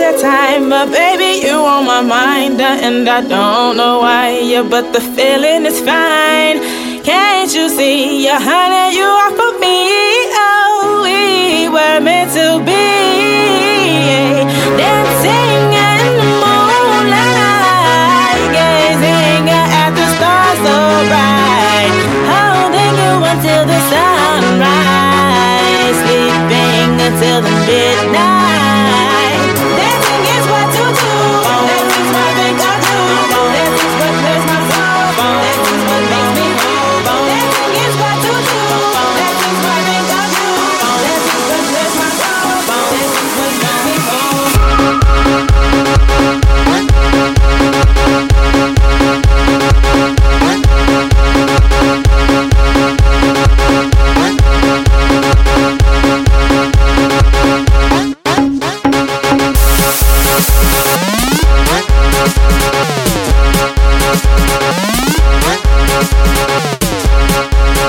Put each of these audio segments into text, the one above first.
that time, but baby, you on my mind, uh, and I don't know why, yeah, but the feeling is fine. Can't you see, yeah, honey, you are for me. Oh, we were meant to be dancing in the moonlight, gazing at the stars so bright, holding you until the sunrise, sleeping until the midnight.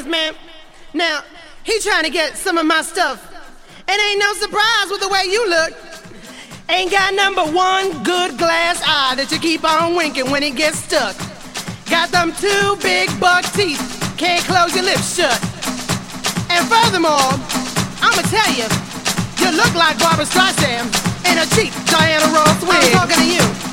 businessman. Now, he trying to get some of my stuff. It ain't no surprise with the way you look. Ain't got number one good glass eye that you keep on winking when it gets stuck. Got them two big buck teeth, can't close your lips shut. And furthermore, I'ma tell you, you look like Barbra Streisand in a cheap Diana Ross wig. I'm talking to you.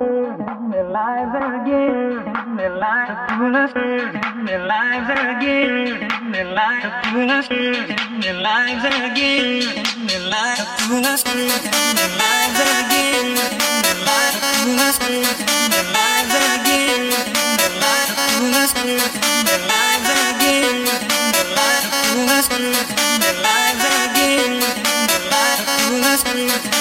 life, their lives again, their lives full of again, their lives full of again, their lives full of again, their lives full of again, their lives full of again, their lives full of their lives again, their lives full